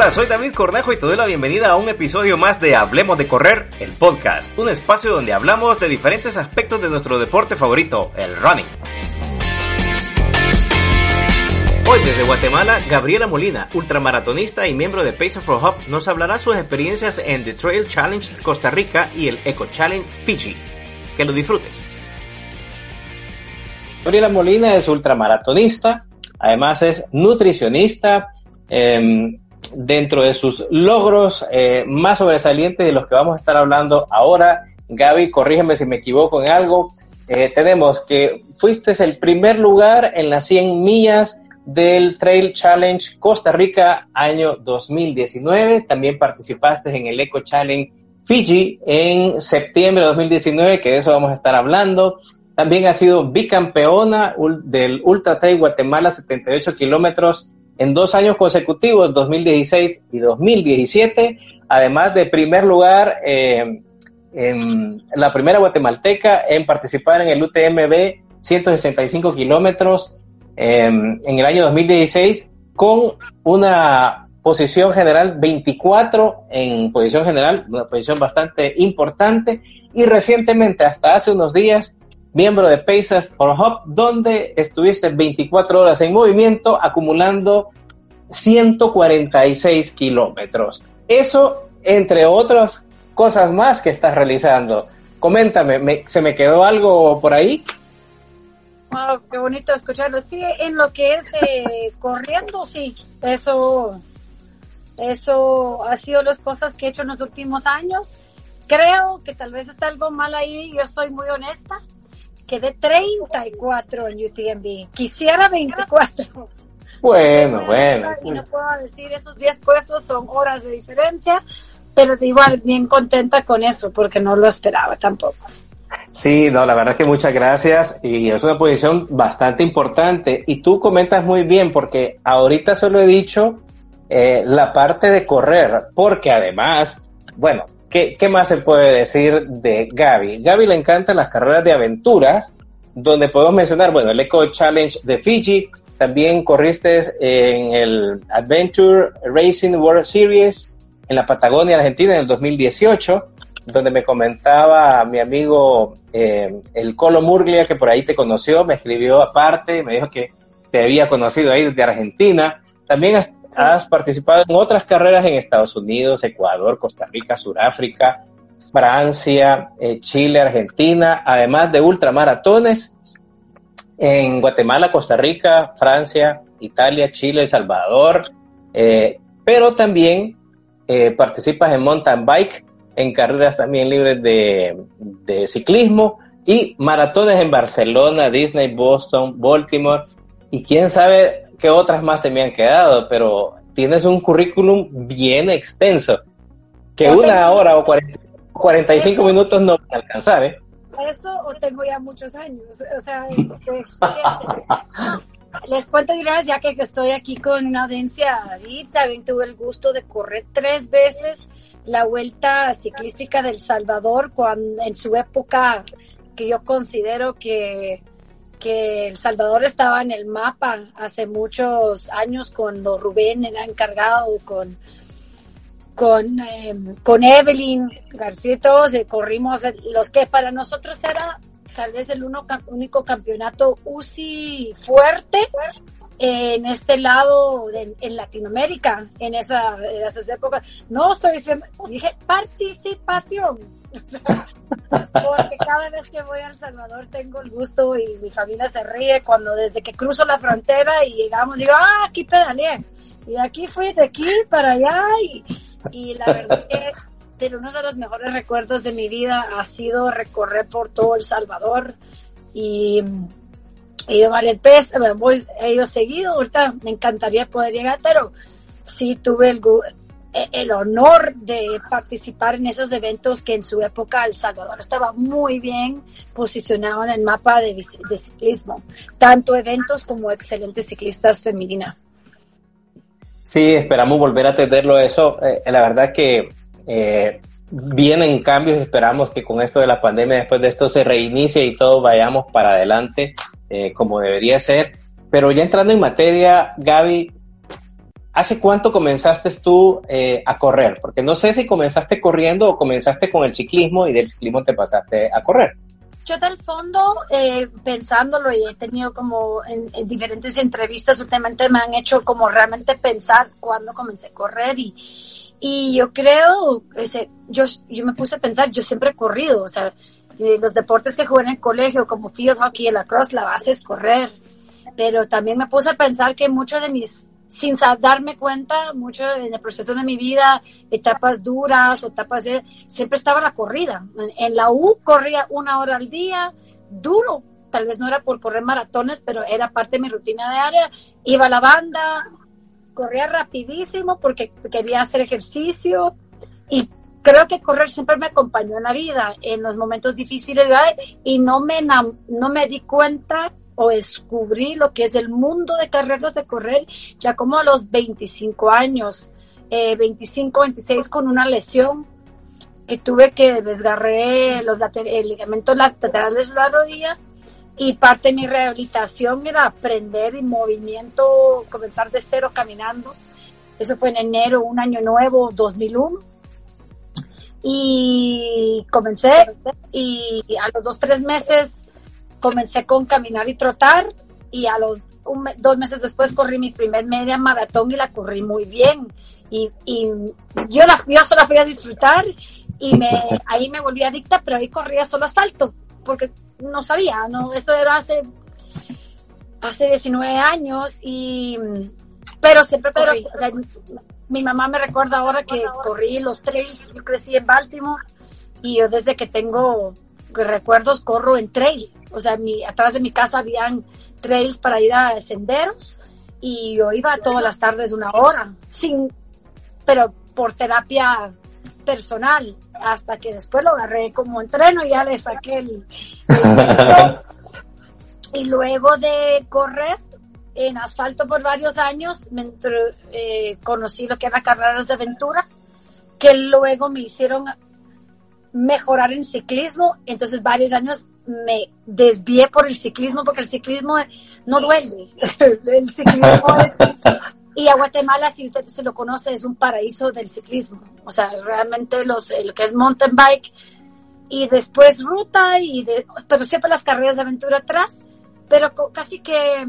Hola, soy David Cornejo y te doy la bienvenida a un episodio más de Hablemos de Correr, el podcast, un espacio donde hablamos de diferentes aspectos de nuestro deporte favorito, el running. Hoy desde Guatemala, Gabriela Molina, ultramaratonista y miembro de Pacer for Hub, nos hablará sus experiencias en The Trail Challenge Costa Rica y el Eco Challenge Fiji. Que lo disfrutes. Gabriela Molina es ultramaratonista, además es nutricionista, eh, dentro de sus logros eh, más sobresalientes de los que vamos a estar hablando ahora. Gaby, corrígeme si me equivoco en algo. Eh, tenemos que fuiste el primer lugar en las 100 millas del Trail Challenge Costa Rica año 2019. También participaste en el Eco Challenge Fiji en septiembre de 2019, que de eso vamos a estar hablando. También ha sido bicampeona del Ultra Trail Guatemala 78 kilómetros en dos años consecutivos, 2016 y 2017, además de primer lugar eh, en la primera guatemalteca en participar en el UTMB 165 kilómetros em, en el año 2016 con una posición general 24 en posición general, una posición bastante importante y recientemente, hasta hace unos días, miembro de Pacers for Hub, donde estuviste 24 horas en movimiento acumulando 146 kilómetros. Eso, entre otras cosas más que estás realizando. Coméntame, ¿se me quedó algo por ahí? Wow, qué bonito escucharlo. Sí, en lo que es eh, corriendo, sí, eso, eso ha sido las cosas que he hecho en los últimos años. Creo que tal vez está algo mal ahí, yo soy muy honesta quedé 34 en UTMB. Quisiera 24. Bueno, bueno. Y no puedo decir, esos 10 puestos son horas de diferencia, pero igual bien contenta con eso, porque no lo esperaba tampoco. Sí, no, la verdad es que muchas gracias y es una posición bastante importante. Y tú comentas muy bien, porque ahorita solo he dicho eh, la parte de correr, porque además, bueno, ¿Qué, más se puede decir de Gaby? Gaby le encantan las carreras de aventuras, donde podemos mencionar, bueno, el Eco Challenge de Fiji, también corriste en el Adventure Racing World Series en la Patagonia, Argentina, en el 2018, donde me comentaba mi amigo eh, el Colo Murglia, que por ahí te conoció, me escribió aparte, me dijo que te había conocido ahí desde Argentina. También has participado en otras carreras en Estados Unidos, Ecuador, Costa Rica, Sudáfrica, Francia, eh, Chile, Argentina, además de ultramaratones en Guatemala, Costa Rica, Francia, Italia, Chile, El Salvador, eh, pero también eh, participas en mountain bike, en carreras también libres de, de ciclismo y maratones en Barcelona, Disney, Boston, Baltimore y quién sabe qué otras más se me han quedado, pero tienes un currículum bien extenso, que una hora o 45 minutos no van a alcanzar, ¿eh? Eso o tengo ya muchos años, o sea, Les cuento de una vez, ya que estoy aquí con una audiencia, David, también tuve el gusto de correr tres veces la vuelta ciclística del Salvador, cuando en su época que yo considero que que El Salvador estaba en el mapa hace muchos años cuando Rubén era encargado con con, em, con Evelyn García todos y corrimos los que para nosotros era tal vez el uno, único campeonato UCI fuerte en este lado en Latinoamérica en, esa, en esas épocas. No estoy diciendo, dije participación porque cada vez que voy a El Salvador tengo el gusto y mi familia se ríe cuando desde que cruzo la frontera y llegamos, digo, ah, aquí pedaleé. Y aquí fui de aquí para allá y, la verdad que uno de los mejores recuerdos de mi vida ha sido recorrer por todo El Salvador y he ido varias veces, voy, he ido seguido, ahorita me encantaría poder llegar, pero sí tuve el, eh, el honor de participar en esos eventos que en su época El Salvador estaba muy bien posicionado en el mapa de, ciclismo, tanto eventos como excelentes ciclistas femeninas. Sí, esperamos volver a tenerlo eso. Eh, la verdad que eh, vienen cambios, esperamos que con esto de la pandemia, después de esto se reinicie y todo vayamos para adelante como debería ser. Pero ya entrando en materia, Gaby, ¿hace cuánto comenzaste tú eh, a correr? Porque no sé si comenzaste corriendo o comenzaste con el ciclismo y del ciclismo te pasaste a correr. Yo del fondo, eh, pensándolo y he tenido como en, diferentes entrevistas últimamente me han hecho como realmente pensar cuándo comencé a correr y, y yo creo, ese, yo, yo me puse a pensar, yo siempre he corrido, o sea, eh, los deportes que jugué en el colegio como field hockey y la cross, la base es correr, pero también me puse a pensar que muchos de mis sin darme cuenta, mucho en el proceso de mi vida, etapas duras o etapas, de, siempre estaba la corrida. En, la U corría una hora al día, duro, tal vez no era por correr maratones, pero era parte de mi rutina diaria. Iba a la banda, corría rapidísimo porque quería hacer ejercicio y creo que correr siempre me acompañó en la vida, en los momentos difíciles y no me, no me di cuenta o descubrí lo que es el mundo de carreras de correr ya como a los 25 años, 25, eh, 26 con una lesión que tuve que desgarré los el ligamento laterales de la rodilla y parte de mi rehabilitación era aprender en movimiento, comenzar de cero caminando. Eso fue en enero, un año nuevo, 2001. Y comencé y a los dos, tres meses comencé con caminar y trotar y a los dos meses después corrí mi primer media maratón y la corrí muy bien. Y, y yo, la, yo solo fui a disfrutar y me, ahí me volví adicta, pero ahí corría solo asfalto, porque no sabía, no, esto era hace, hace 19 años y, pero siempre corrí. O sea, mi mamá me recuerda ahora que corrí los trails, yo crecí en Baltimore y yo desde que tengo recuerdos corro en trail. O sea, mi, atrás de mi casa habían trails para ir a senderos y yo iba todas las tardes una hora, sin, pero por terapia personal, hasta que después lo agarré como entreno y ya le saqué el, y luego de correr en asfalto por varios años, me eh, conocí lo que eran carreras de aventura, que luego me hicieron mejorar en ciclismo, entonces varios años me desvié por el ciclismo porque el ciclismo no duele. el ciclismo es, y a Guatemala, si usted se lo conoce, es un paraíso del ciclismo. O sea, realmente los, lo que es mountain bike y después ruta y de, pero siempre las carreras de aventura atrás, pero casi que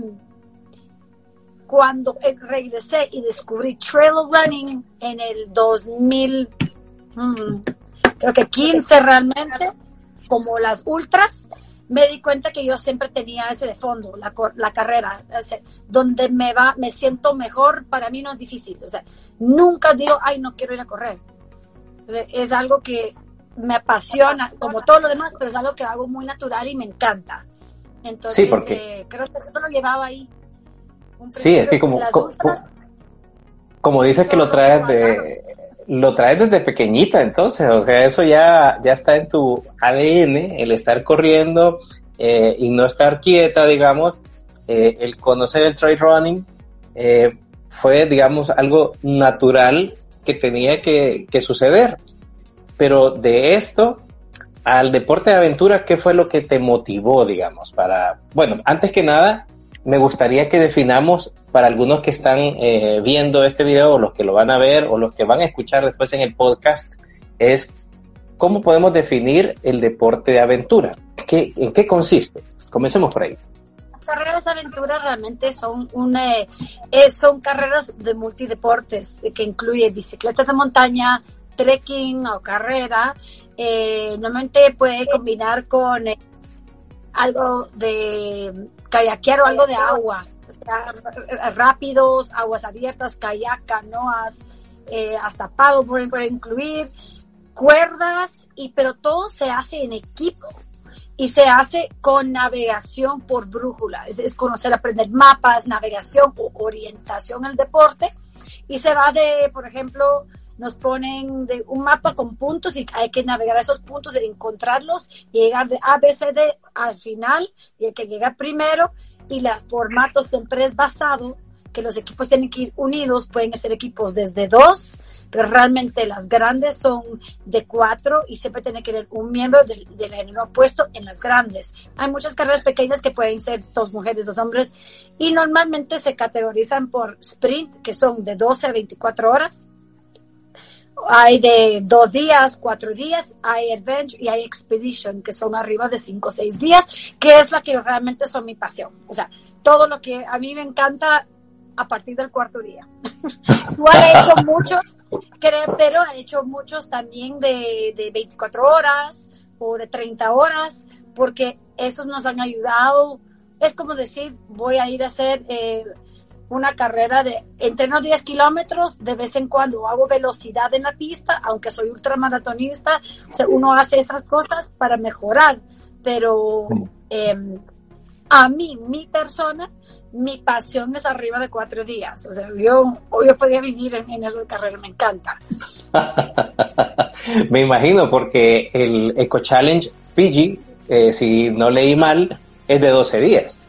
cuando eh, regresé y descubrí trail running en el 2000, creo que 15 realmente, como las ultras, me di cuenta que yo siempre tenía ese de fondo, la, la carrera, donde me va, me siento mejor, para mí no es difícil, o sea, nunca digo, ay, no quiero ir a correr. es algo que me apasiona, como todo lo demás, pero es algo que hago muy natural y me encanta. Entonces, sí, porque... Eh, creo que eso lo llevaba ahí. sí, es que como, como, como dices que lo traes de, lo traes desde pequeñita, entonces, o sea, eso ya, ya está en tu ADN, el estar corriendo eh, y no estar quieta, digamos, eh, el conocer el trail running eh, fue, digamos, algo natural que tenía que, que suceder. Pero de esto al deporte de aventura, ¿qué fue lo que te motivó, digamos, para, bueno, antes que nada, me gustaría que definamos para algunos que están eh, viendo este video o los que lo van a ver o los que van a escuchar después en el podcast es cómo podemos definir el deporte de aventura. ¿Qué, ¿En qué consiste? Comencemos por ahí. Las carreras de aventura realmente son, una, eh, son carreras de multideportes que incluye bicicleta de montaña, trekking o carrera. Eh, normalmente puede combinar con algo de kayakear o algo de agua, rápidos, aguas abiertas, kayak, canoas, eh, hasta paddleboarding puede incluir, cuerdas, y pero todo se hace en equipo y se hace con navegación por brújula, es, es conocer, aprender mapas, navegación o orientación al deporte, y se va de, por ejemplo, nos ponen de un mapa con puntos y hay que navegar a esos puntos encontrarlos y llegar de A, B, C, D al final y el que llega primero y el formato siempre es basado que los equipos tienen que ir unidos, pueden ser equipos desde dos, pero realmente las grandes son de cuatro y siempre tiene que tener un miembro del, del género opuesto en las grandes. Hay muchas carreras pequeñas que pueden ser dos mujeres, dos hombres y normalmente se categorizan por sprint, que son de 12 a 24 horas hay de dos días, cuatro días, hay Adventure y hay Expedition, que son arriba de cinco o seis días, que es la que realmente son mi pasión. O sea, todo lo que a mí me encanta a partir del cuarto día. Igual he hecho muchos, pero he hecho muchos también de, de 24 horas o de 30 horas, porque esos nos han ayudado. Es como decir, voy a ir a hacer eh, una carrera de entreno 10 kilómetros, de vez en cuando hago velocidad en la pista, aunque soy ultramaratonista, o sea, uno hace esas cosas para mejorar, pero eh, a mí, mi persona, mi pasión es arriba de cuatro días, o sea, yo, yo podía vivir en, en esa carrera, me encanta. me imagino, porque el Eco Challenge Fiji, eh, si no leí mal, es de 12 días.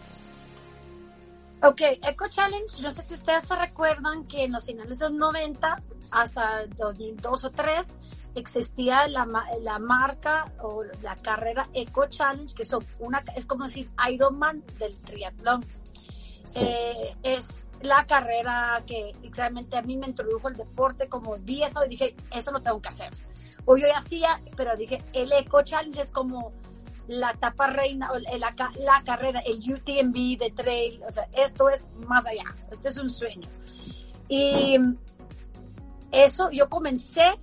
Ok, Eco Challenge, no sé si ustedes se recuerdan que en los finales de los 90 hasta 2002 o 3 existía la, la marca o la carrera Eco Challenge, que son una, es como decir Ironman del triatlón. Eh, es la carrera que realmente a mí me introdujo el deporte, como vi eso y dije, eso lo tengo que hacer. O yo ya hacía, pero dije, el Eco Challenge es como la etapa reina, la, la carrera, el UTMB de trail, o sea, esto es más allá, este es un sueño. Y eso yo comencé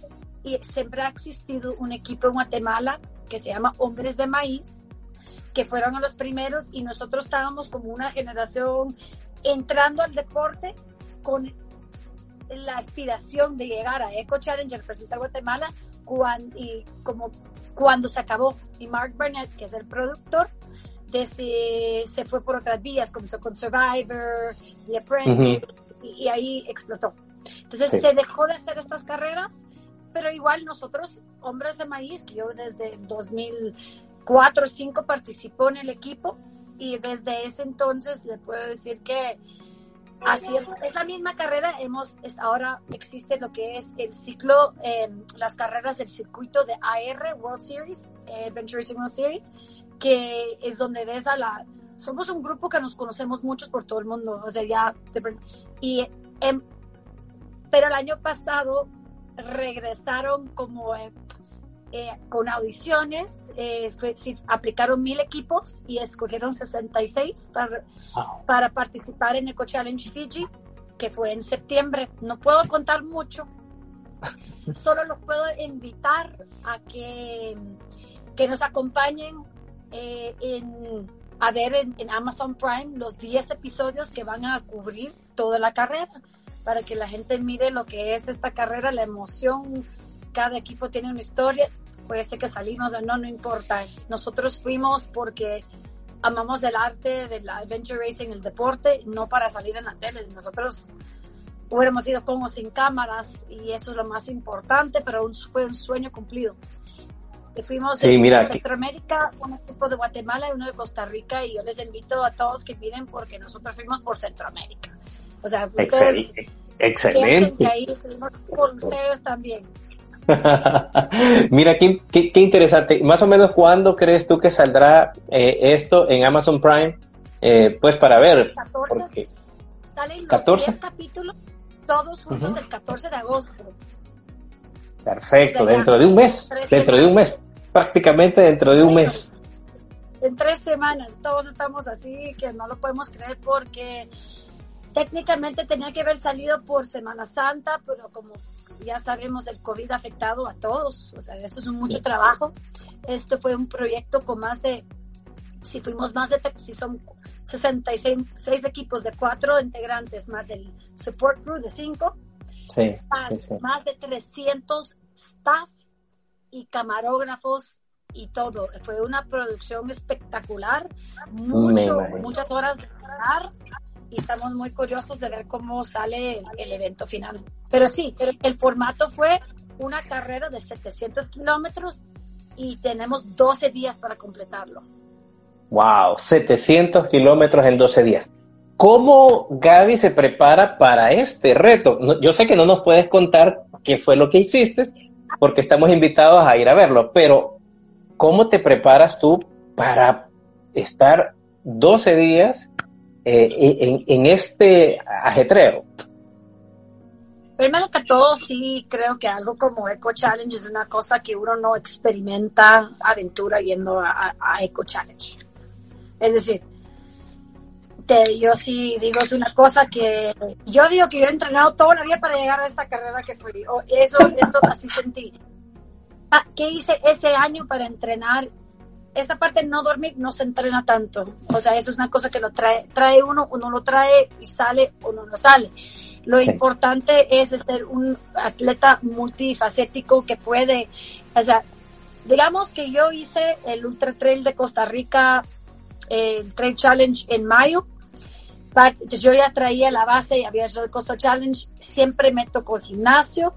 y siempre ha existido un equipo en Guatemala que se llama Hombres de Maíz, que fueron a los primeros y nosotros estábamos como una generación entrando al deporte con la aspiración de llegar a Eco Challenge, representar Guatemala, y como cuando se acabó. Y Mark Burnett, que es el productor, se, se fue por otras vías, comenzó con Survivor, The Apprentice, y, ahí explotó. Entonces se dejó de hacer estas carreras, pero igual nosotros, hombres de maíz, que yo desde 2004 o 2005 participo en el equipo, y desde ese entonces le puedo decir que Así es, la misma carrera. Hemos, ahora existe lo que es el ciclo, em, las carreras del circuito de AR World Series, eh, Adventure World Series, que es donde ves a la. Somos un grupo que nos conocemos muchos por todo el mundo, o sea, ya. Y, em, pero el año pasado regresaron como eh, con audiciones, eh, aplicaron mil equipos y escogieron 66 para, para participar en Eco Challenge Fiji, que fue en septiembre. No puedo contar mucho, solo los puedo invitar a que, que nos acompañen eh, en, a ver en, en, Amazon Prime los 10 episodios que van a cubrir toda la carrera, para que la gente mire lo que es esta carrera, la emoción cada equipo tiene una historia, puede ser que salimos o no, no importa. Nosotros fuimos porque amamos el arte del adventure racing, el deporte, no para salir en la tele. Nosotros hubiéramos ido como sin cámaras y eso es lo más importante, pero fue un sueño cumplido. fuimos sí, mira, Centroamérica, un equipo de Guatemala y uno de Costa Rica y yo les invito a todos que miren porque nosotros fuimos por Centroamérica. O sea, ustedes excelente. Que ahí fuimos por ustedes también. Mira, qué, qué, interesante. Más o menos, ¿cuándo crees tú que saldrá eh, esto en Amazon Prime? Eh, pues para ver. 14. Porque... Salen los 14 capítulos, todos juntos el 14 de agosto. Perfecto, dentro de un mes. Dentro de un mes. Prácticamente dentro de un mes. En tres semanas. Todos estamos así que no lo podemos creer porque técnicamente tenía que haber salido por Semana Santa, pero como ya sabemos, el COVID ha afectado a todos, o sea, eso es un mucho trabajo. Esto fue un proyecto con más de, si fuimos más de, si son 66 equipos de cuatro integrantes, más el support crew de cinco, más, más de 300 staff y camarógrafos y todo. Fue una producción espectacular, mucho, muchas horas de trabajar y estamos muy curiosos de ver cómo sale el, evento final. Pero sí, el, formato fue una carrera de 700 kilómetros y tenemos 12 días para completarlo. Wow, 700 kilómetros en 12 días. ¿Cómo Gaby se prepara para este reto? yo sé que no nos puedes contar qué fue lo que hiciste, porque estamos invitados a ir a verlo. Pero, ¿cómo te preparas tú para estar 12 días eh, en, este ajetreo? Primero que todo, sí creo que algo como Eco Challenge es una cosa que uno no experimenta aventura yendo a, Eco Challenge. Es decir, te, yo sí digo es una cosa que yo digo que yo he entrenado toda la vida para llegar a esta carrera que fui. eso, esto así sentí. Ah, ¿Qué hice ese año para entrenar? Esa parte de no dormir no se entrena tanto. O sea, eso es una cosa que lo trae, trae uno, uno lo trae y sale o no lo sale lo importante es ser un atleta multifacético que puede, o sea, digamos que yo hice el Ultra Trail de Costa Rica, el Trail Challenge en mayo. Yo ya traía la base y había hecho el Costa Challenge. Siempre me tocó el gimnasio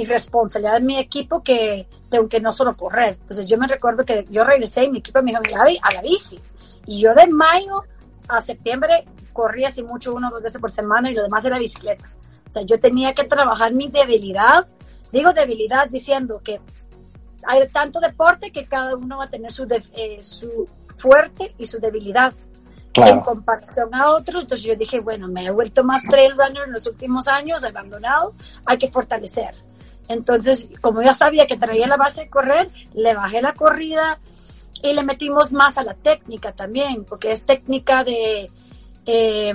y responsabilidad de mi equipo que tengo que no solo correr. Entonces yo me recuerdo que yo regresé y mi equipo me dijo, mira, a la bici. Y yo de mayo a septiembre corría así mucho, uno o dos veces por semana y lo demás era bicicleta. O sea, yo tenía que trabajar mi debilidad. Digo debilidad diciendo que hay tanto deporte que cada uno va a tener su, eh, su fuerte y su debilidad. En comparación a otros, entonces yo dije, bueno, me he vuelto más trail runner en los últimos años, abandonado, hay que fortalecer. Entonces, como ya sabía que traía la base de correr, le bajé la corrida y le metimos más a la técnica también, porque es técnica de, eh,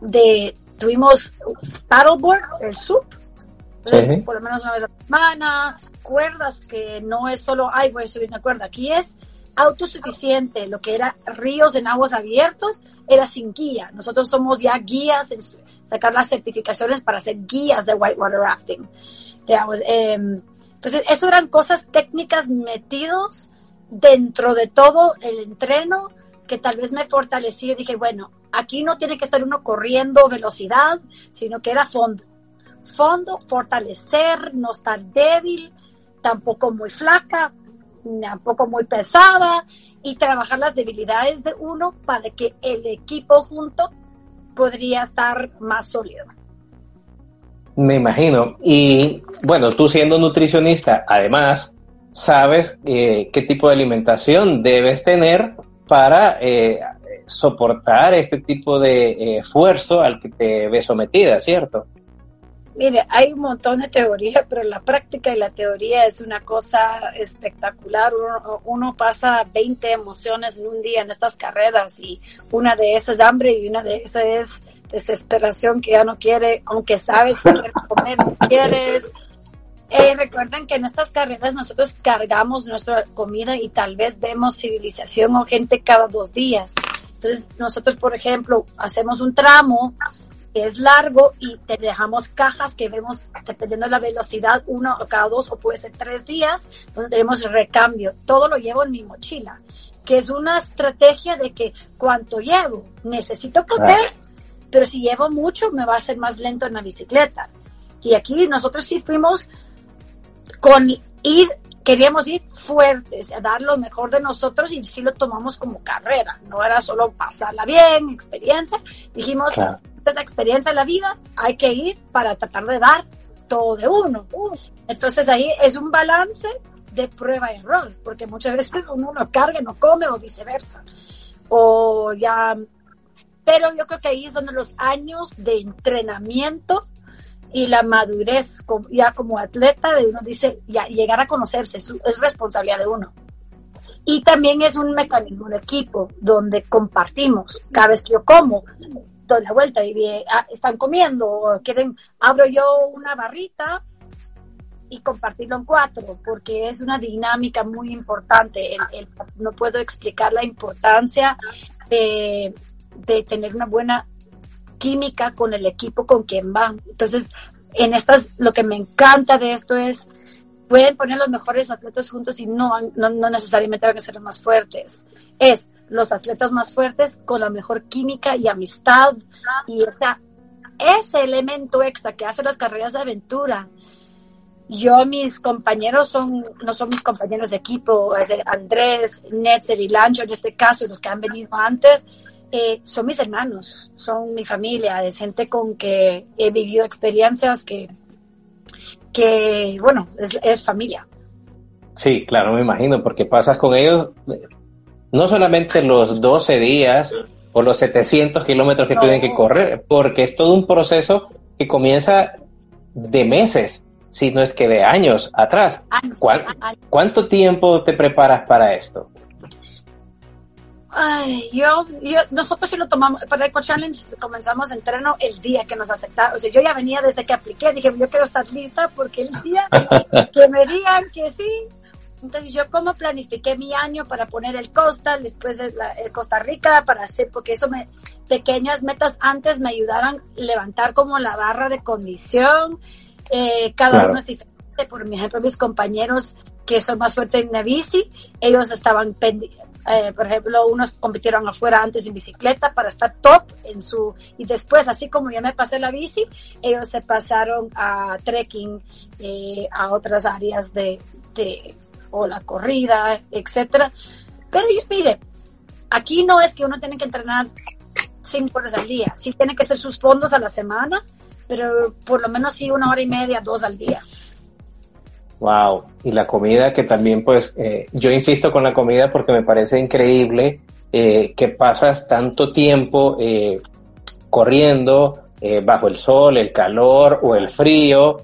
de tuvimos paddleboard, el SUP, por lo menos una vez a la semana, cuerdas que no es solo, ay, voy a subir una cuerda, aquí es autosuficiente, lo que era ríos en aguas abiertos era sin guía. Nosotros somos ya guías en sacar las certificaciones para ser guías de whitewater rafting. Em, entonces, eso eran cosas técnicas metidos dentro de todo el entreno que tal vez me fortaleció y dije, bueno, aquí no tiene que estar uno corriendo velocidad, sino que era fondo. Fondo, fortalecer, no estar débil, tampoco muy flaca, tampoco muy pesada, y trabajar las debilidades de uno para que el equipo junto podría estar más sólido. Me imagino. Y bueno, tú siendo nutricionista, además, sabes eh, qué tipo de alimentación debes tener para eh, soportar este tipo de eh, esfuerzo al que te ves sometida, ¿cierto? Mire, hay un montón de teoría, pero la práctica y la teoría es una cosa espectacular. Uno, pasa 20 emociones en un día en estas carreras y una de esas es hambre y una de esas es desesperación que ya no quiere, aunque sabes que quieres comer, no quieres. Eh, recuerden que en estas carreras nosotros cargamos nuestra comida y tal vez vemos civilización o gente cada dos días. Entonces, nosotros, por ejemplo, hacemos un tramo que es largo y te dejamos cajas que vemos, dependiendo de la velocidad, uno o cada dos o puede ser tres días, donde tenemos recambio. Todo lo llevo en mi mochila, que es una estrategia de que cuanto llevo, necesito comer, pero si llevo mucho, me va a ser más lento en la bicicleta. Y aquí nosotros sí fuimos con ir queríamos ir fuertes, a dar lo mejor de nosotros y sí lo tomamos como carrera, no era solo pasarla bien, experiencia, dijimos, esta es la experiencia de la vida, hay que ir para tratar de dar todo de uno. Entonces ahí es un balance de prueba y error, porque muchas veces uno no carga, no come o viceversa. O ya, pero yo creo que ahí es donde los años de entrenamiento y la madurez ya como atleta de uno dice, llegar a conocerse es, responsabilidad de uno. Y también es un mecanismo de equipo donde compartimos. Cada vez que yo como, doy la vuelta y ah, están comiendo quieren, abro yo una barrita y compartirlo en cuatro, porque es una dinámica muy importante. no puedo explicar la importancia de, de tener una buena química con el equipo con quien van. Entonces, en estas, lo que me encanta de esto es, pueden poner los mejores atletas juntos y no, no, no necesariamente van a ser los más fuertes. Es los atletas más fuertes con la mejor química y amistad y esa, ese elemento extra que hace las carreras de aventura. Yo, mis compañeros son, no son mis compañeros de equipo, es Andrés, Netzer y Lancho en este caso, los que han venido antes, eh, son mis hermanos, son mi familia, es gente con que he vivido experiencias que que, bueno, es, es familia. Sí, claro, me imagino, porque pasas con ellos no solamente los 12 días o los 700 kilómetros que tienen que correr, porque es todo un proceso que comienza de meses, si no es que de años atrás. ¿Cuánto tiempo te preparas para esto? Ay, yo, yo, nosotros sí lo tomamos, para el Eco Challenge comenzamos el entreno el día que nos aceptaron. O sea, yo ya venía desde que apliqué, dije, yo quiero estar lista porque el día que me digan que sí. Entonces yo como planifiqué mi año para poner el Costa, después de Costa Rica, para hacer, porque eso me, pequeñas metas antes me ayudaron a levantar como la barra de condición. Eh, cada uno es diferente. Por ejemplo, mis compañeros que son más fuertes en la bici, ellos estaban eh, por ejemplo, unos compitieron afuera antes en bicicleta para estar top en su, y después, así como yo me pasé la bici, ellos se pasaron a trekking, eh, a otras áreas de, de, o la corrida, etcétera. Pero yo mire, aquí no es que uno tiene que entrenar cinco horas al día, sí tiene que ser sus fondos a la semana, pero por lo menos sí una hora y media, dos al día. Wow, y la comida que también pues eh, yo insisto con la comida porque me parece increíble eh, que pasas tanto tiempo eh, corriendo bajo el sol, el calor o el frío,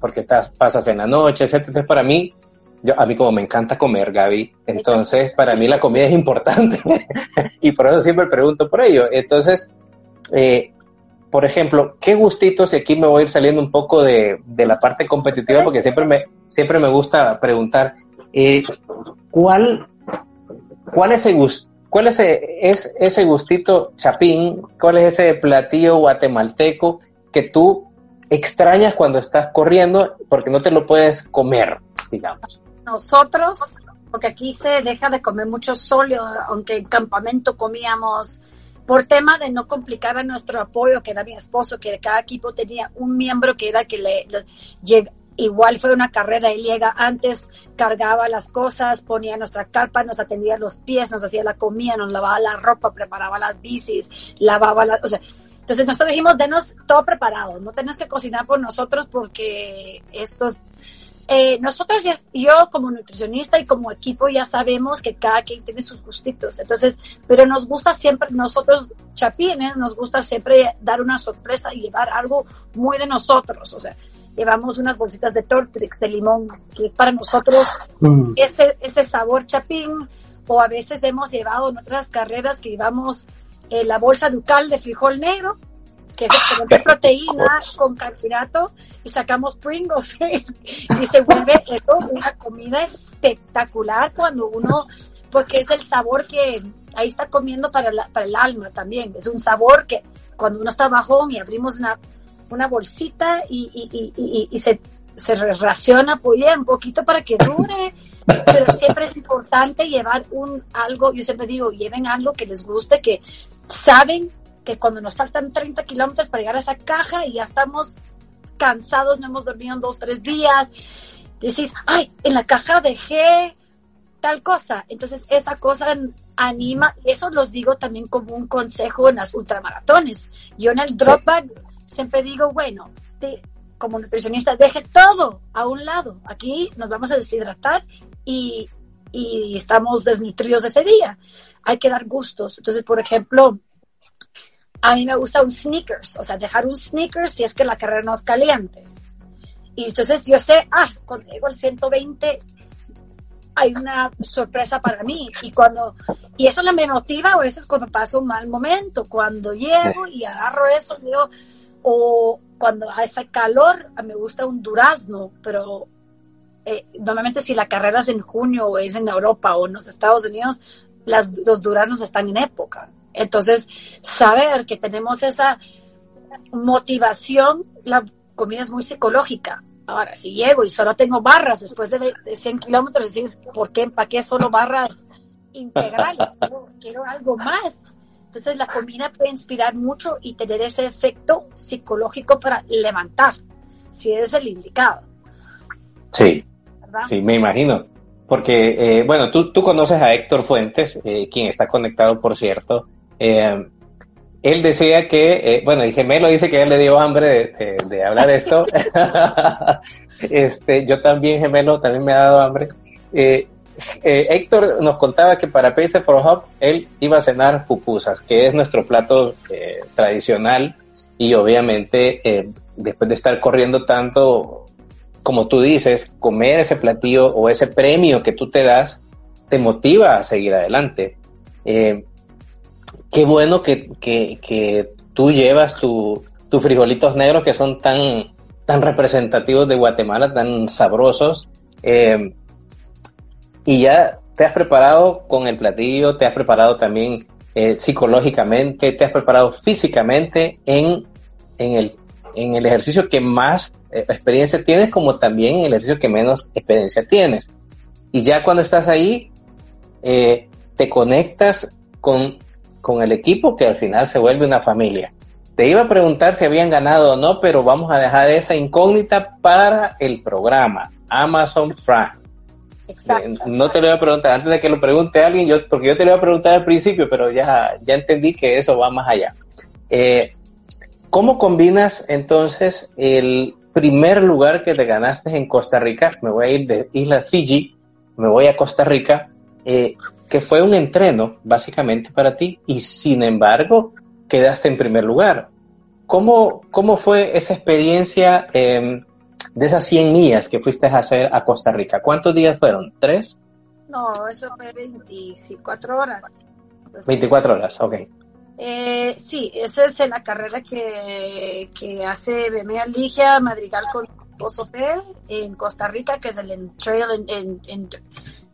porque estás, pasas en la noche, etc. Entonces para mí, yo, a mí como me encanta comer, Gaby, entonces para mí la comida es importante y por eso siempre pregunto por ello. Entonces, eh, por ejemplo, ¿qué gustitos? Y aquí me voy a ir saliendo un poco de, la parte competitiva porque siempre me, siempre me gusta preguntar, eh, ¿cuál, cuál, es ese ¿cuál es es ese gustito chapín? ¿Cuál es ese platillo guatemalteco que tú extrañas cuando estás corriendo porque no te lo puedes comer, digamos? Nosotros, porque aquí se deja de comer mucho sólido, aunque en campamento comíamos por tema de no complicar a nuestro apoyo, que era mi esposo, que cada equipo tenía un miembro que era que le, llega, igual fue una carrera, él llega antes, cargaba las cosas, ponía nuestra carpa, nos atendía los pies, nos hacía la comida, nos lavaba la ropa, preparaba las bicis, lavaba las, o sea, entonces nosotros dijimos, denos todo preparado, no tenés que cocinar por nosotros porque estos eh, nosotros ya, yo como nutricionista y como equipo ya sabemos que cada quien tiene sus gustitos, entonces, pero nos gusta siempre, nosotros chapines, nos gusta siempre dar una sorpresa y llevar algo muy de nosotros, o sea, llevamos unas bolsitas de Tortrix de limón, que es para nosotros mm. ese, ese sabor chapín, o a veces hemos llevado en otras carreras que llevamos eh, la bolsa ducal de frijol negro, que es excelente proteína con carbohidrato y sacamos Pringles y se vuelve esto una comida espectacular cuando uno, porque es el sabor que ahí está comiendo para, para el alma también, es un sabor que cuando uno está bajón y abrimos una, una bolsita y, y, y, y se, se raciona pues, un poquito para que dure, pero siempre es importante llevar un algo, yo siempre digo, lleven algo que les guste, que saben que cuando nos faltan 30 kilómetros para llegar a esa caja y ya estamos cansados, no hemos dormido en dos, tres días, decís, ay, en la caja dejé tal cosa. Entonces esa cosa anima, eso los digo también como un consejo en las ultramaratones. Yo en el drop bag siempre digo, bueno, como nutricionista, deje todo a un lado. Aquí nos vamos a deshidratar y, y estamos desnutridos ese día. Hay que dar gustos. Entonces, por ejemplo, a mí me gusta un sneakers, o sea, dejar un sneakers si es que la carrera no es caliente. Y entonces yo sé, ah, cuando llego al 120 hay una sorpresa para mí. Y cuando, y eso me motiva a veces cuando paso un mal momento, cuando llego y agarro eso, digo, o cuando hace calor, me gusta un durazno, pero eh, normalmente si la carrera es en junio o es en Europa o en los Estados Unidos, los duraznos están en época. Entonces, saber que tenemos esa motivación, la comida es muy psicológica. Ahora, si llego y solo tengo barras después de 100 kilómetros, decís, ¿por qué? ¿Para qué solo barras integrales? Quiero algo más. Entonces, la comida puede inspirar mucho y tener ese efecto psicológico para levantar, si es el indicado. Sí, sí, me imagino. Porque, eh, bueno, tú, tú conoces a Héctor Fuentes, eh, quien está conectado, por cierto, eh, él decía que, eh, bueno, el gemelo dice que él le dio hambre de, de, hablar esto. este, yo también, gemelo, también me ha dado hambre. Eh, eh, Héctor nos contaba que para Pace for Hub él iba a cenar pupusas, que es nuestro plato eh, tradicional y obviamente eh, después de estar corriendo tanto, como tú dices, comer ese platillo o ese premio que tú te das te motiva a seguir adelante. Qué bueno que, que, que tú llevas tus frijolitos negros que son tan, tan representativos de Guatemala, tan sabrosos. Eh, y ya te has preparado con el platillo, te has preparado también eh, psicológicamente, te has preparado físicamente en, en, el, en el ejercicio que más eh, experiencia tienes, como también en el ejercicio que menos experiencia tienes. Y ya cuando estás ahí, te conectas con, con el equipo que al final se vuelve una familia. Te iba a preguntar si habían ganado o no, pero vamos a dejar esa incógnita para el programa Amazon Prime. No te lo voy a preguntar antes de que lo pregunte alguien, yo, porque yo te lo voy a preguntar al principio, pero ya, ya entendí que eso va más allá. Eh, ¿Cómo combinas entonces el primer lugar que te ganaste en Costa Rica? Me voy a ir de Isla Fiji, me voy a Costa Rica, eh, que fue un entreno básicamente para ti y sin embargo quedaste en primer lugar. ¿Cómo, cómo fue esa experiencia? Eh, de esas 100 millas que fuiste a hacer a Costa Rica, ¿cuántos días fueron? ¿Tres? No, eso fue 24 horas. 24 horas, ok. Eh, sí, esa es la carrera que, que hace BMA Ligia Madrigal con Osope en Costa Rica, que es el Trail, en,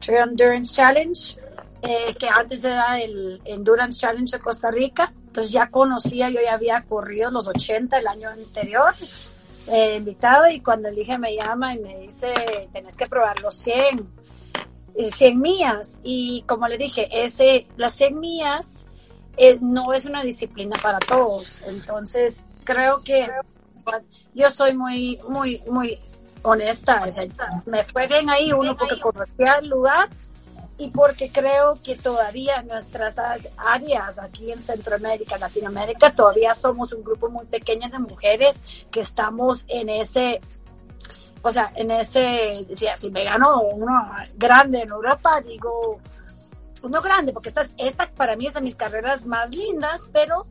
Endurance Challenge, eh, que antes era el Endurance Challenge de Costa Rica. Entonces ya conocía, yo ya había corrido los 80 el año anterior eh, invitado y cuando el dije me llama y me dice, tenés que probar los 100, 100 millas. Y como le dije, ese, las 100 millas eh, no es una disciplina para todos. Entonces, creo que yo soy muy, muy, muy honesta. me fue bien ahí uno porque conocía el lugar y porque creo que todavía nuestras áreas aquí en Centroamérica, Latinoamérica, todavía somos un grupo muy pequeño de mujeres que estamos en ese, o sea, en ese, decía, si me gano uno grande en Europa, digo, uno grande, porque esta, esta para mí es de mis carreras más lindas, pero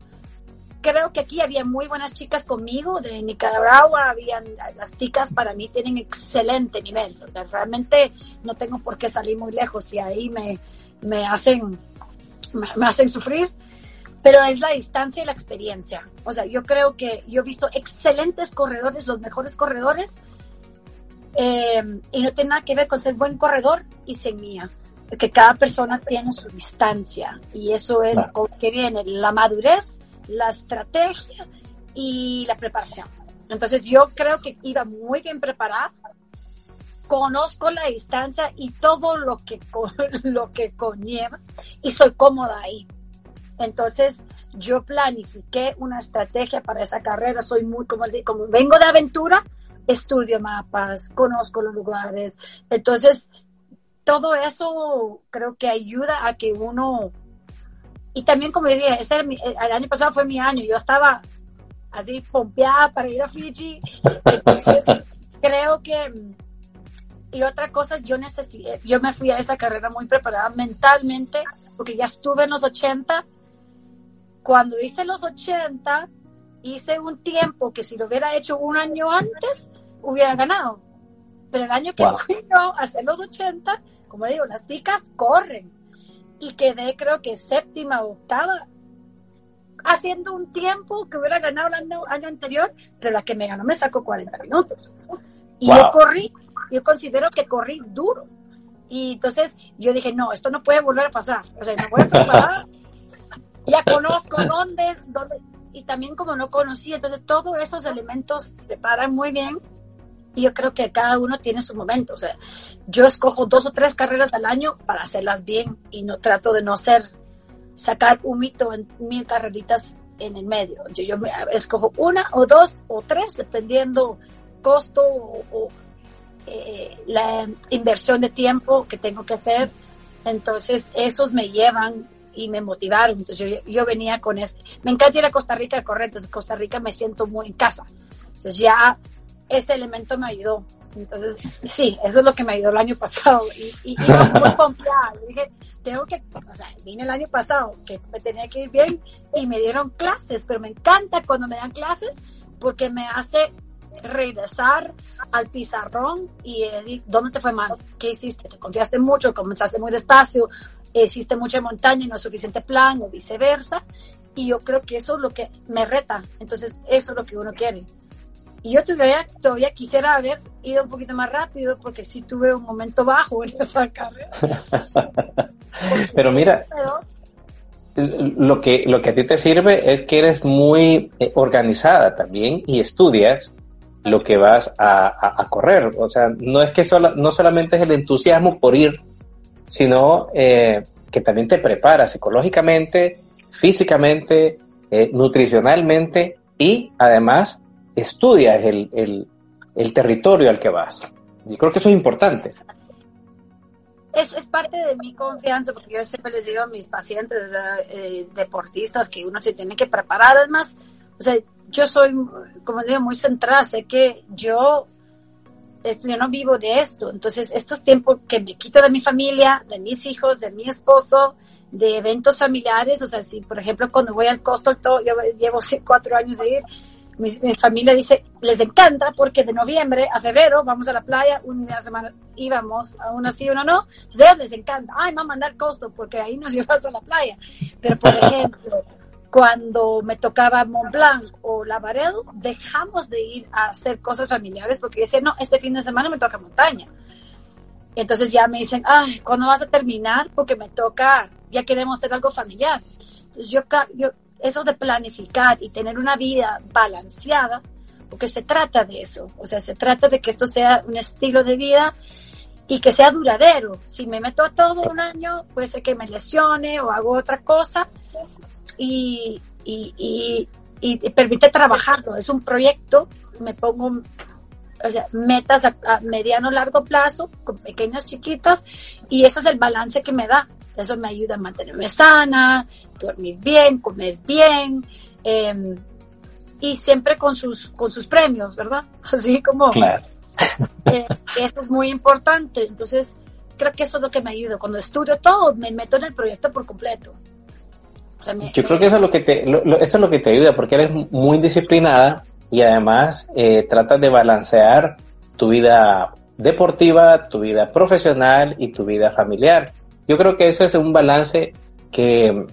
creo que aquí había muy buenas chicas conmigo, de Nicaragua, habían, las chicas para mí tienen excelente nivel, o sea, realmente no tengo por qué salir muy lejos y ahí me, me hacen, me, hacen sufrir, pero es la distancia y la experiencia. O sea, yo creo que yo he visto excelentes corredores, los mejores corredores, eh, y no tiene nada que ver con ser buen corredor y semillas. Que cada persona tiene su distancia y eso es con que viene la madurez la estrategia y la preparación. Entonces yo creo que iba muy bien preparada, conozco la distancia y todo lo que, lo que conlleva y soy cómoda ahí. Entonces yo planifiqué una estrategia para esa carrera, soy muy, como, como vengo de aventura, estudio mapas, conozco los lugares. Entonces todo eso creo que ayuda a que uno y también, como dije, ese el, año pasado fue mi año. Yo estaba así pompeada para ir a Fiji. Entonces, creo que. Y otra cosa, yo necesité, yo me fui a esa carrera muy preparada mentalmente, porque ya estuve en los 80. Cuando hice los 80, hice un tiempo que si lo hubiera hecho un año antes, hubiera ganado. Pero el año que fui yo a hacer los 80, como digo, las chicas corren y quedé creo que séptima o octava haciendo un tiempo que hubiera ganado el año, anterior, pero la que me ganó me sacó 40 minutos. Y yo corrí, yo considero que corrí duro. Y entonces yo dije, no, esto no puede volver a pasar. O sea, me voy a preparar. ya conozco dónde, dónde. Y también como no conocía, entonces todos esos elementos preparan muy bien y yo creo que cada uno tiene su momento. O sea, yo escojo dos o tres carreras al año para hacerlas bien y no trato de no ser, sacar un mito en mil carreritas en el medio. Yo, yo escojo una o dos o tres, dependiendo costo o, eh, la inversión de tiempo que tengo que hacer. Entonces, esos me llevan y me motivaron. Entonces yo, yo venía con este, me encanta ir a Costa Rica a correr, entonces Costa Rica me siento muy en casa. Entonces ya ese elemento me ayudó. Entonces, sí, eso es lo que me ayudó el año pasado. Y, y iba muy confiada. Dije, tengo que, o sea, vine el año pasado, que me tenía que ir bien y me dieron clases, pero me encanta cuando me dan clases porque me hace regresar al pizarrón y decir, ¿dónde te fue mal? ¿Qué hiciste? ¿Te confiaste mucho? ¿Comenzaste muy despacio? ¿Hiciste mucha montaña y no suficiente plan? O viceversa. Y yo creo que eso es lo que me reta. Entonces, eso es lo que uno quiere. Y yo todavía, todavía quisiera haber ido un poquito más rápido porque sí tuve un momento bajo en esa carrera. Pero mira, lo que, lo que a ti te sirve es que eres muy eh, organizada también y estudias lo que vas a, correr. O sea, no es que solo, no solamente es el entusiasmo por ir, sino eh, que también te preparas psicológicamente, físicamente, eh, nutricionalmente y además estudias el, el, territorio al que vas. Y creo que eso es importante. Es, es, parte de mi confianza, porque yo siempre les digo a mis pacientes eh, deportistas que uno se tiene que preparar. Además, o sea, yo soy, como digo, muy centrada, sé que yo, yo no vivo de esto, entonces estos tiempos que me quito de mi familia, de mis hijos, de mi esposo, de eventos familiares, o sea, si por ejemplo cuando voy al costo, yo llevo cuatro años de ir, mi, familia dice, les encanta porque de noviembre a febrero vamos a la playa, una semana íbamos, a una sí, una no. Entonces a les encanta, ay, mamá, anda al costo porque ahí nos llevas a la playa. Pero por ejemplo, cuando me tocaba Mont Blanc o Lavaredo, dejamos de ir a hacer cosas familiares porque decía, no, este fin de semana me toca montaña. Entonces ya me dicen, ay, ¿cuándo vas a terminar? Porque me toca, ya queremos hacer algo familiar. Entonces yo, yo eso de planificar y tener una vida balanceada, porque se trata de eso, o sea, se trata de que esto sea un estilo de vida y que sea duradero. Si me meto a todo un año, puede ser que me lesione o hago otra cosa y, permite trabajarlo. Es un proyecto, me pongo o sea, metas a, a mediano largo plazo, con pequeñas chiquitas, y eso es el balance que me da. Eso me ayuda a mantenerme sana, dormir bien, comer bien, em, y siempre con sus, con sus premios, ¿verdad? Así como... Claro. Eh, eso es muy importante. Entonces, creo que eso es lo que me ayuda. Cuando estudio todo, me meto en el proyecto por completo. Yo creo que eso es lo que te, eso es lo que te ayuda, porque eres muy disciplinada y además eh, tratas de balancear tu vida deportiva, tu vida profesional y tu vida familiar. Yo creo que eso es un balance que,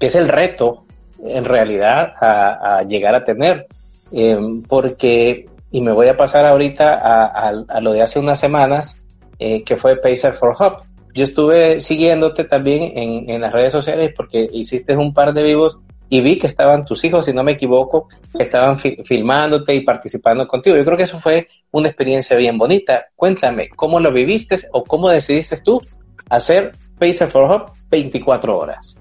es el reto en realidad a, llegar a tener. Eh, porque, y me voy a pasar ahorita a, lo de hace unas semanas, eh, que fue Pacer for Hub. Yo estuve siguiéndote también en, en las redes sociales porque hiciste un par de vivos y vi que estaban tus hijos, si no me equivoco, que estaban filmándote y participando contigo. Yo creo que eso fue una experiencia bien bonita. Cuéntame, ¿cómo lo viviste o cómo decidiste tú hacer Pacer for Hub 24 horas?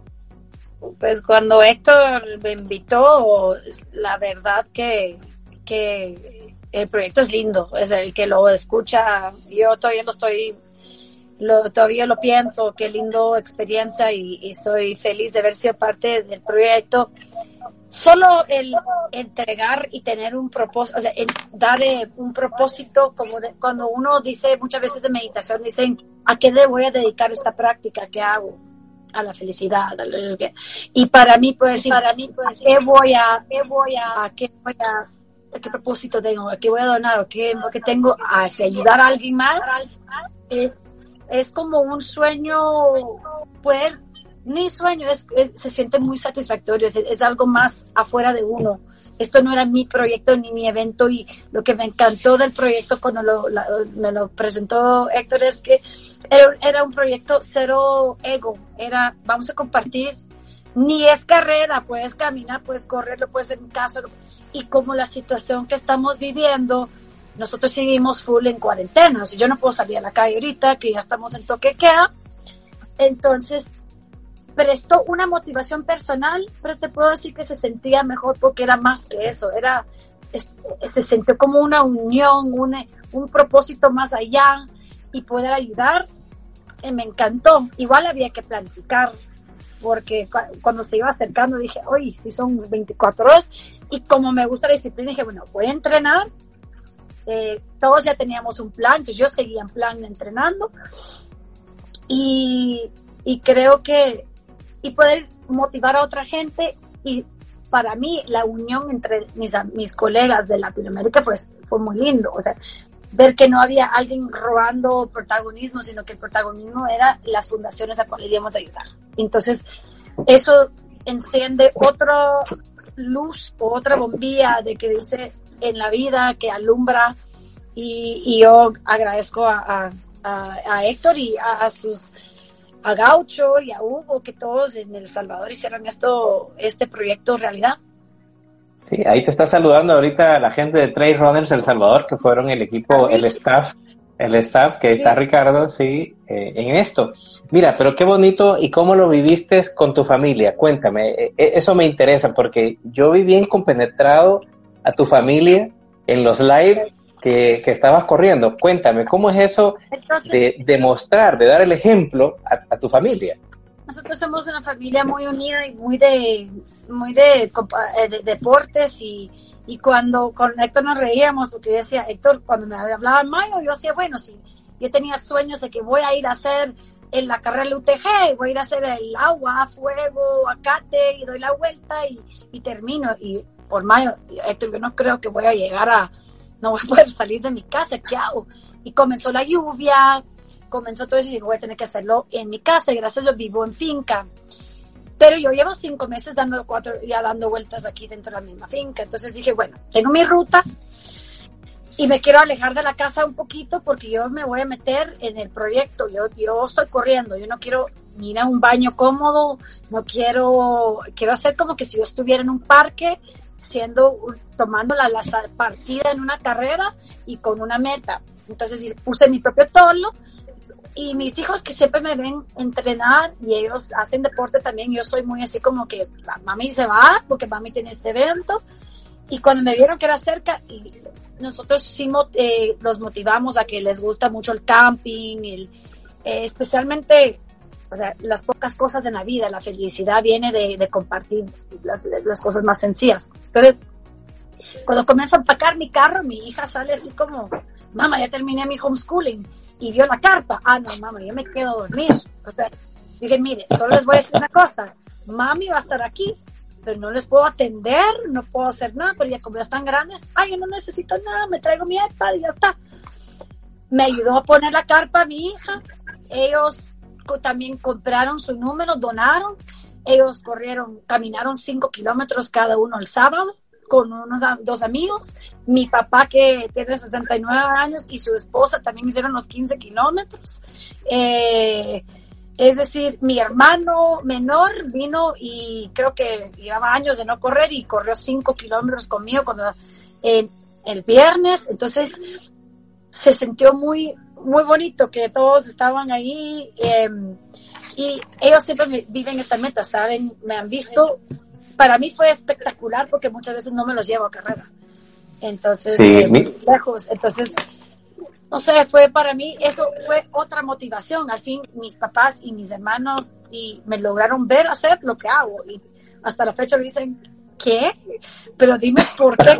Pues cuando Héctor me invitó, la verdad que, que el proyecto es lindo, es el que lo escucha, yo todavía lo estoy, lo, todavía lo pienso, qué lindo experiencia y, estoy feliz de haber sido parte del proyecto. Solo el entregar y tener un propósito, o sea, dar eh, un propósito, como cuando uno dice muchas veces de meditación, dicen, ¿a qué le voy a dedicar esta práctica que hago? a la felicidad. y para mí, pues, para mí, pues, ¿qué voy a, qué voy a, qué voy a, qué propósito tengo? ¿A qué voy a donar? ¿O qué, qué tengo? ¿A ayudar a alguien más? Es, es como un sueño, poder, ni sueño, es, se siente muy satisfactorio, es, es algo más afuera de uno. Esto no era mi proyecto ni mi evento y lo que me encantó del proyecto cuando lo, me lo presentó Héctor es que era, un proyecto cero ego, era vamos a compartir, ni es carrera, puedes caminar, puedes correr, lo puedes en casa y como la situación que estamos viviendo, nosotros seguimos full en cuarentena, o yo no puedo salir a la calle ahorita que ya estamos en toque queda, entonces prestó una motivación personal, pero te puedo decir que se sentía mejor porque era más que eso, era, se sintió como una unión, un, un propósito más allá y poder ayudar, me encantó. Igual había que planificar porque cuando se iba acercando dije, oye, si son 24 horas, y como me gusta la disciplina, dije, bueno, voy a entrenar. Eh, todos ya teníamos un plan, entonces yo seguía en plan entrenando. Y, y creo que, y poder motivar a otra gente y para mí la unión entre mis, mis colegas de Latinoamérica pues fue muy lindo, o sea, ver que no había alguien robando protagonismo, sino que el protagonismo era las fundaciones a cuales íbamos a ayudar. Entonces, eso enciende otra luz o otra bombilla de que dice en la vida que alumbra. Y, yo agradezco a, a, Héctor y a, sus a Gaucho y a Hugo que todos en El Salvador hicieron esto este proyecto realidad. Sí, ahí te está saludando ahorita la gente de Trail Runners El Salvador, que fueron el equipo, el staff, el staff, que está Ricardo, sí, eh, en esto. Mira, pero qué bonito y cómo lo viviste con tu familia. Cuéntame, eh, eh, eso me interesa porque yo vi bien compenetrado a tu familia en los live que, que estabas corriendo. Cuéntame, ¿cómo es eso de demostrar, de, dar el ejemplo a tu familia? Nosotros somos una familia muy unida y muy de muy de, eh, deportes y, y, cuando con Héctor nos reíamos porque yo decía, Héctor, cuando me hablaba en mayo, yo decía, bueno, sí, yo tenía sueños de que voy a ir a hacer en la carrera del UTG, voy a ir a hacer el agua, fuego, acate y doy la vuelta y, termino. Y por mayo, Héctor, yo no creo que voy a llegar a, no voy a poder salir de mi casa, ¿qué hago? Y comenzó la lluvia, comenzó todo eso y voy a tener que hacerlo en mi casa y gracias a Dios vivo en finca. Pero yo llevo cinco meses dando cuatro, ya dando vueltas aquí dentro de la misma finca. Entonces dije, bueno, tengo mi ruta y me quiero alejar de la casa un poquito porque yo me voy a meter en el proyecto. Yo, yo estoy corriendo, yo no quiero ir a un baño cómodo, no quiero, quiero hacer como que si yo estuviera en un parque siendo, tomando la, la partida en una carrera y con una meta. Entonces puse mi propio tolo y mis hijos que siempre me ven entrenar y ellos hacen deporte también, yo soy muy así como que mami se va porque mami tiene este evento y cuando me vieron que era cerca y nosotros sí eh, los motivamos a que les gusta mucho el camping, el, eh, especialmente o sea, las pocas cosas en la vida, la felicidad viene de, de compartir las, las, cosas más sencillas. Entonces, cuando comienzo a empacar mi carro, mi hija sale así como, mamá, ya terminé mi homeschooling y vio la carpa. Ah, no, mamá, yo me quedo a dormir. O sea, dije, mire, solo les voy a decir una cosa. Mami va a estar aquí, pero no les puedo atender, no puedo hacer nada, pero ya como ya están grandes, ay, yo no necesito nada, me traigo mi iPad y ya está. Me ayudó a poner la carpa a mi hija. Ellos también compraron su número, donaron. Ellos corrieron, caminaron cinco kilómetros cada uno el sábado con unos dos amigos, mi papá que tiene 69 años y su esposa también hicieron los 15 kilómetros. Eh, es decir, mi hermano menor vino y creo que llevaba años de no correr y corrió 5 kilómetros conmigo cuando el viernes. Entonces se sintió muy, muy bonito que todos estaban ahí. Em, y ellos siempre viven esta meta, ¿saben? Me han visto para mí fue espectacular porque muchas veces no me los llevo a carrera. Entonces, eh, lejos. Entonces, no sé, fue para mí, eso fue otra motivación. Al fin, mis papás y mis hermanos y me lograron ver hacer lo que hago. Y hasta la fecha me dicen, ¿qué? Pero dime, ¿por qué?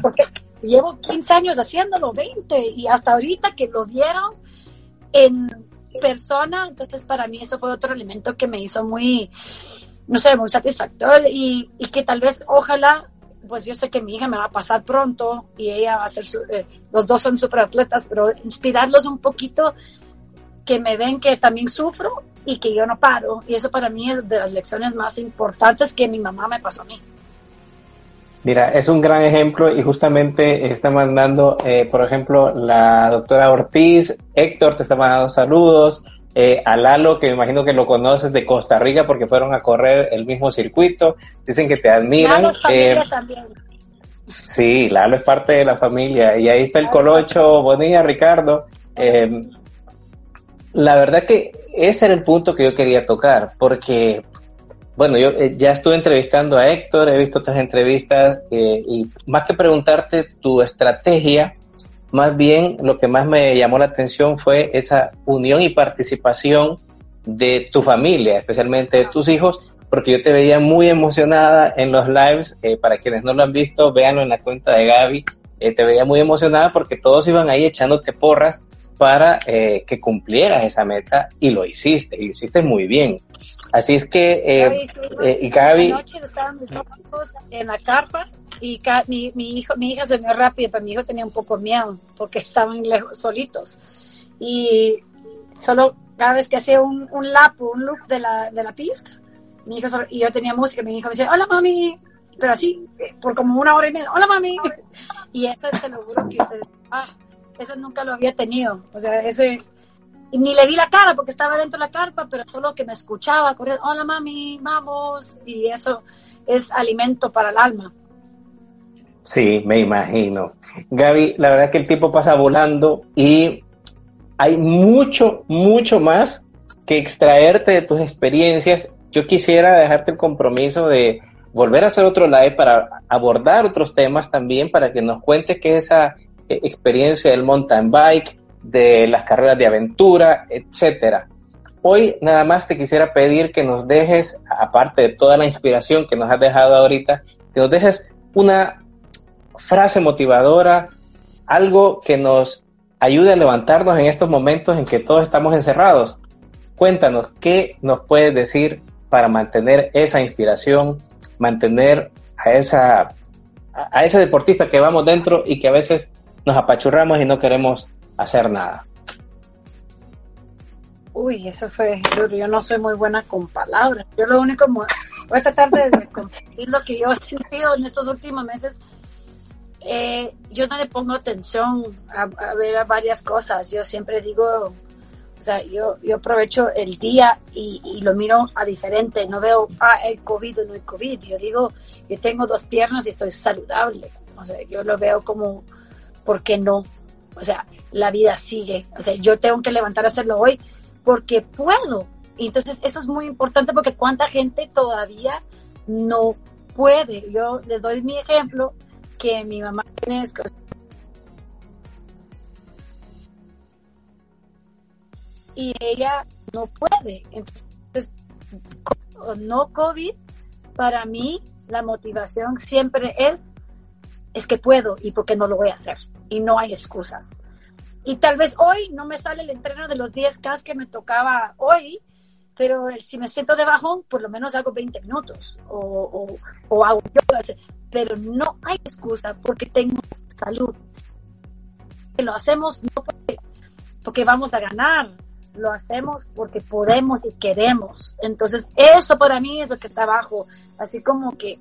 Porque llevo 15 años haciéndolo, 20, y hasta ahorita que lo vieron en persona, entonces para mí eso fue otro elemento que me hizo muy, no sé, muy satisfactorio y, y, que tal vez, ojalá, pues yo sé que mi hija me va a pasar pronto y ella va a ser, eh, los dos son super atletas, pero inspirarlos un poquito, que me ven que también sufro y que yo no paro. Y eso para mí es de las lecciones más importantes que mi mamá me pasó a mí. Mira, es un gran ejemplo y justamente está mandando, eh, por ejemplo, la doctora Ortiz, Héctor te está mandando saludos, eh, a Lalo, que me imagino que lo conoces de Costa Rica porque fueron a correr el mismo circuito, dicen que te admiran. Lalo eh, también. Sí, Lalo es parte de la familia y ahí está el Colocho, Bonilla, Ricardo. Eh, la verdad que ese era el punto que yo quería tocar, porque, bueno, yo eh, ya estuve entrevistando a Héctor, he visto otras entrevistas y más que preguntarte tu estrategia, más bien lo que más me llamó la atención fue esa unión y participación de tu familia, especialmente de tus hijos, porque yo te veía muy emocionada en los lives. Eh, para quienes no lo han visto, véanlo en la cuenta de Gaby. Eh, te veía muy emocionada porque todos iban ahí echándote porras para eh, que cumplieras esa meta y lo hiciste, y lo hiciste muy bien. Así es que, eh, eh, Gaby... Anoche estaban mis hijos en la carpa y mi, mi, hijo, mi hija se me rápido, pero mi hijo tenía un poco miedo porque estaban lejos, solitos. Y solo cada vez que hacía un, un lap un loop de la, de la pista, mi hijo y yo tenía música, mi hijo me decía, hola mami, pero así, por como una hora y media, hola mami. Y eso te lo juro que ah, eso nunca lo había tenido. O sea, ese y ni le vi la cara porque estaba dentro de la carpa, pero solo que me escuchaba correr, hola mami, vamos, y eso es alimento para el alma. Sí, me imagino. Gaby, la verdad que el tiempo pasa volando y hay mucho, mucho más que extraerte de tus experiencias. Yo quisiera dejarte el compromiso de volver a hacer otro live para abordar otros temas también, para que nos cuentes qué es esa eh, experiencia del mountain bike, de las carreras de aventura, etcétera. Hoy nada más te quisiera pedir que nos dejes, aparte de toda la inspiración que nos has dejado ahorita, que nos dejes una frase motivadora, algo que nos ayude a levantarnos en estos momentos en que todos estamos encerrados. Cuéntanos qué nos puedes decir para mantener esa inspiración, mantener a esa a ese deportista que vamos dentro y que a veces nos apachurramos y no queremos hacer nada. Uy, eso fue. Yo no soy muy buena con palabras. Yo lo único, voy a tratar de compartir lo que yo he sentido en estos últimos meses. Eh, yo no le pongo atención a, ver varias cosas. Yo siempre digo, o sea, yo, yo aprovecho el día y, lo miro a diferente. No veo, ah, el COVID o no el COVID. Yo digo, yo tengo dos piernas y estoy saludable. O sea, yo lo veo como, ¿por qué no? O sea, la vida sigue. O sea, yo tengo que levantar a hacerlo hoy porque puedo. Y entonces eso es muy importante porque cuánta gente todavía no puede. Yo les doy mi ejemplo que mi mamá tiene y ella no puede. Entonces, no COVID, para mí la motivación siempre es es que puedo y porque no lo voy a hacer y no hay excusas. Y tal vez hoy no me sale el entreno de los 10K que me tocaba hoy, pero si me siento de bajón, por lo menos hago 20 minutos o, o, hago yoga. Pero no hay excusa porque tengo salud. Lo hacemos no porque, porque vamos a ganar, lo hacemos porque podemos y queremos. Entonces, eso para mí es lo que está abajo. Así como que,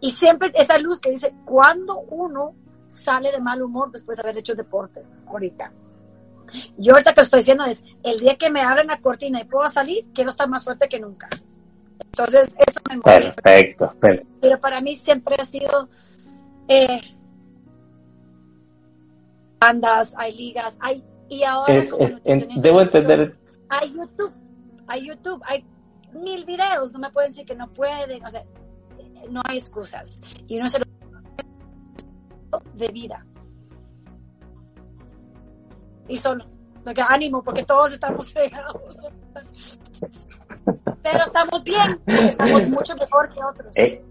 y siempre esa luz que dice, cuando uno sale de mal humor después de haber hecho deporte ahorita. Yo ahorita que estoy diciendo es, el día que me abren la cortina y puedo salir, quiero estar más fuerte que nunca. Entonces, eso me Perfecto, perfecto. Pero para mí siempre ha sido eh, bandas, hay ligas, hay y ahora debo entender hay YouTube, hay YouTube, hay mil videos, no me pueden decir que no pueden, o sea, no hay excusas. Y uno se lo de vida. Y solo, porque ánimo, porque todos estamos pegados. Pero estamos bien, estamos mucho mejor que otros. Eh,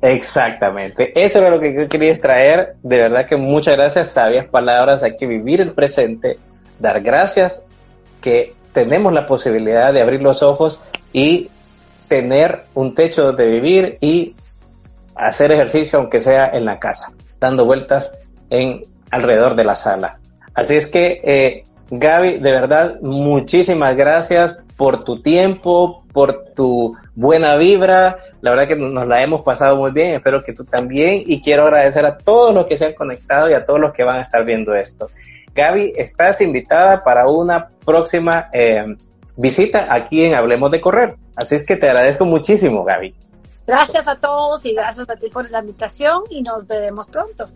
exactamente, eso era lo que yo quería extraer. De verdad que muchas gracias, sabias palabras. Hay que vivir el presente, dar gracias que tenemos la posibilidad de abrir los ojos y tener un techo donde vivir y hacer ejercicio aunque sea en la casa, dando vueltas en alrededor de la sala. Así es que, eh, Gaby, de verdad, muchísimas gracias por tu tiempo, por tu buena vibra. La verdad que nos la hemos pasado muy bien, espero que tú también. Y quiero agradecer a todos los que se han conectado y a todos los que van a estar viendo esto. Gaby, estás invitada para una próxima eh, visita aquí en Hablemos de Correr. Así es que te agradezco muchísimo, Gaby. Gracias a todos y gracias a ti por la invitación y nos veremos pronto.